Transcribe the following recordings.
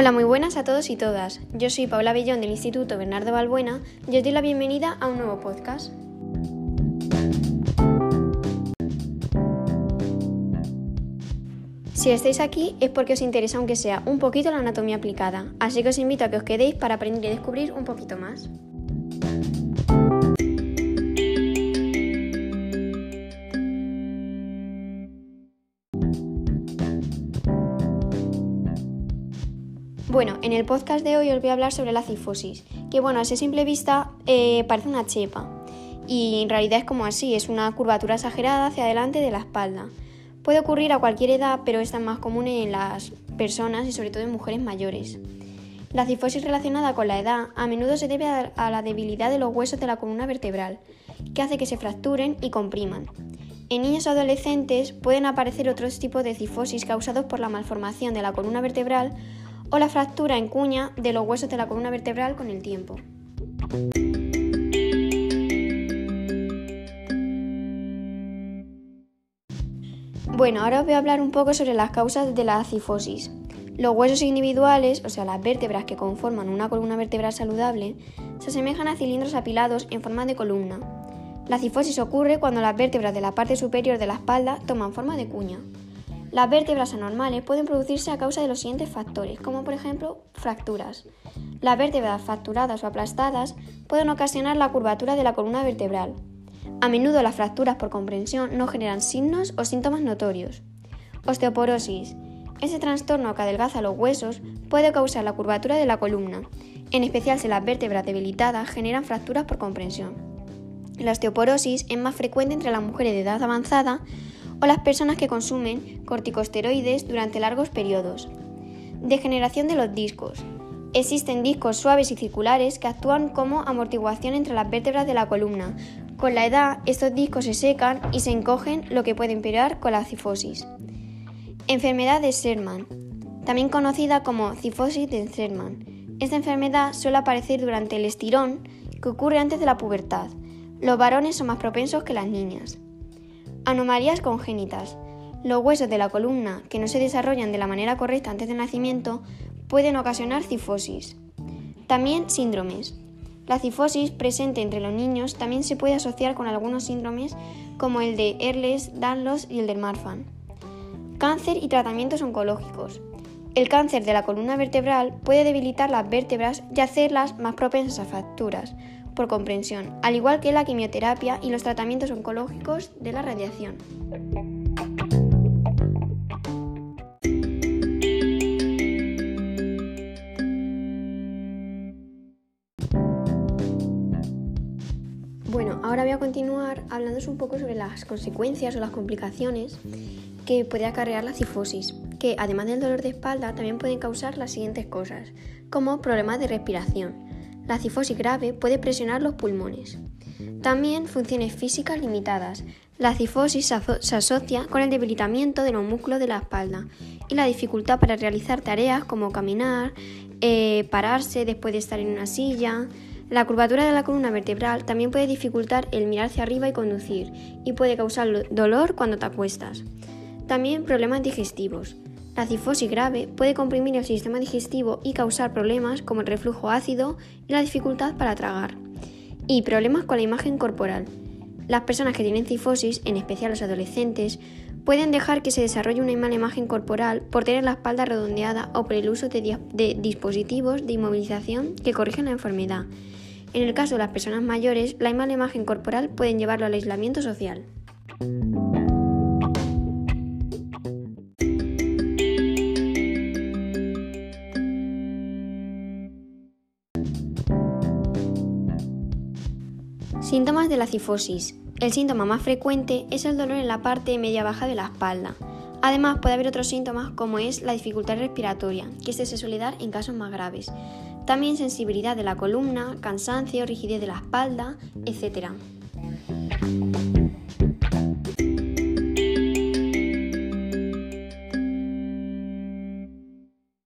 Hola, muy buenas a todos y todas. Yo soy Paula Bellón del Instituto Bernardo Balbuena y os doy la bienvenida a un nuevo podcast. Si estáis aquí es porque os interesa aunque sea un poquito la anatomía aplicada, así que os invito a que os quedéis para aprender y descubrir un poquito más. Bueno, en el podcast de hoy os voy a hablar sobre la cifosis, que bueno, a simple vista eh, parece una chepa y en realidad es como así, es una curvatura exagerada hacia adelante de la espalda. Puede ocurrir a cualquier edad, pero es más común en las personas y sobre todo en mujeres mayores. La cifosis relacionada con la edad a menudo se debe a la debilidad de los huesos de la columna vertebral, que hace que se fracturen y compriman. En niños o adolescentes pueden aparecer otros tipos de cifosis causados por la malformación de la columna vertebral o la fractura en cuña de los huesos de la columna vertebral con el tiempo. Bueno, ahora os voy a hablar un poco sobre las causas de la cifosis. Los huesos individuales, o sea, las vértebras que conforman una columna vertebral saludable, se asemejan a cilindros apilados en forma de columna. La cifosis ocurre cuando las vértebras de la parte superior de la espalda toman forma de cuña. Las vértebras anormales pueden producirse a causa de los siguientes factores, como por ejemplo fracturas. Las vértebras fracturadas o aplastadas pueden ocasionar la curvatura de la columna vertebral. A menudo las fracturas por comprensión no generan signos o síntomas notorios. Osteoporosis. Ese trastorno que adelgaza los huesos puede causar la curvatura de la columna, en especial si las vértebras debilitadas generan fracturas por comprensión. La osteoporosis es más frecuente entre las mujeres de edad avanzada o las personas que consumen corticosteroides durante largos periodos. Degeneración de los discos. Existen discos suaves y circulares que actúan como amortiguación entre las vértebras de la columna. Con la edad, estos discos se secan y se encogen, lo que puede empeorar con la cifosis. Enfermedad de Sherman, también conocida como cifosis de Sherman. Esta enfermedad suele aparecer durante el estirón que ocurre antes de la pubertad. Los varones son más propensos que las niñas. Anomalías congénitas. Los huesos de la columna que no se desarrollan de la manera correcta antes del nacimiento pueden ocasionar cifosis. También síndromes. La cifosis presente entre los niños también se puede asociar con algunos síndromes como el de Ehlers, Danlos y el de Marfan. Cáncer y tratamientos oncológicos. El cáncer de la columna vertebral puede debilitar las vértebras y hacerlas más propensas a fracturas, por comprensión, al igual que la quimioterapia y los tratamientos oncológicos de la radiación. Bueno, ahora voy a continuar hablándoos un poco sobre las consecuencias o las complicaciones que puede acarrear la cifosis, que además del dolor de espalda también pueden causar las siguientes cosas, como problemas de respiración, la cifosis grave puede presionar los pulmones. También funciones físicas limitadas. La cifosis se asocia con el debilitamiento de los músculos de la espalda y la dificultad para realizar tareas como caminar, eh, pararse después de estar en una silla. La curvatura de la columna vertebral también puede dificultar el mirar hacia arriba y conducir y puede causar dolor cuando te acuestas. También problemas digestivos. La cifosis grave puede comprimir el sistema digestivo y causar problemas como el reflujo ácido y la dificultad para tragar. Y problemas con la imagen corporal. Las personas que tienen cifosis, en especial los adolescentes, pueden dejar que se desarrolle una mala imagen corporal por tener la espalda redondeada o por el uso de, dispositivos de inmovilización que corrigen la enfermedad. En el caso de las personas mayores, la mala imagen corporal pueden llevarlo al aislamiento social. Síntomas de la cifosis. El síntoma más frecuente es el dolor en la parte media baja de la espalda. Además, puede haber otros síntomas como es la dificultad respiratoria, que este se suele dar en casos más graves. También sensibilidad de la columna, cansancio, rigidez de la espalda, etc.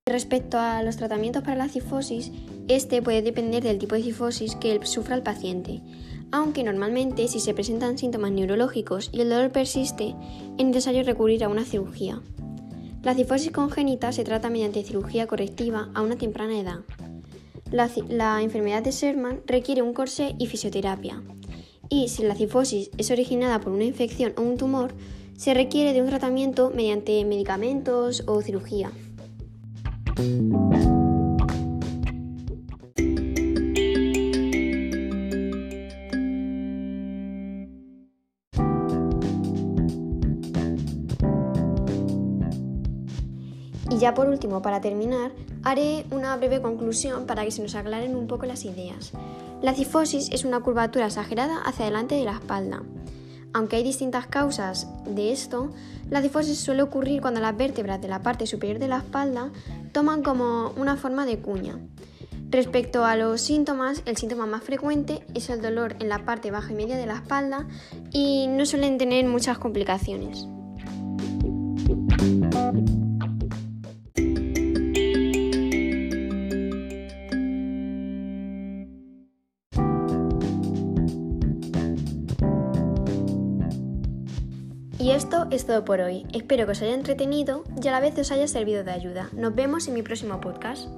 Respecto a los tratamientos para la cifosis, este puede depender del tipo de cifosis que sufra el paciente aunque normalmente si se presentan síntomas neurológicos y el dolor persiste, es necesario recurrir a una cirugía. La cifosis congénita se trata mediante cirugía correctiva a una temprana edad. La, enfermedad de Sherman requiere un corsé y fisioterapia. Y si la cifosis es originada por una infección o un tumor, se requiere de un tratamiento mediante medicamentos o cirugía. Y ya por último, para terminar, haré una breve conclusión para que se nos aclaren un poco las ideas. La cifosis es una curvatura exagerada hacia adelante de la espalda. Aunque hay distintas causas de esto, la cifosis suele ocurrir cuando las vértebras de la parte superior de la espalda toman como una forma de cuña. Respecto a los síntomas, el síntoma más frecuente es el dolor en la parte baja y media de la espalda y no suelen tener muchas complicaciones. Es todo por hoy. Espero que os haya entretenido y a la vez os haya servido de ayuda. Nos vemos en mi próximo podcast.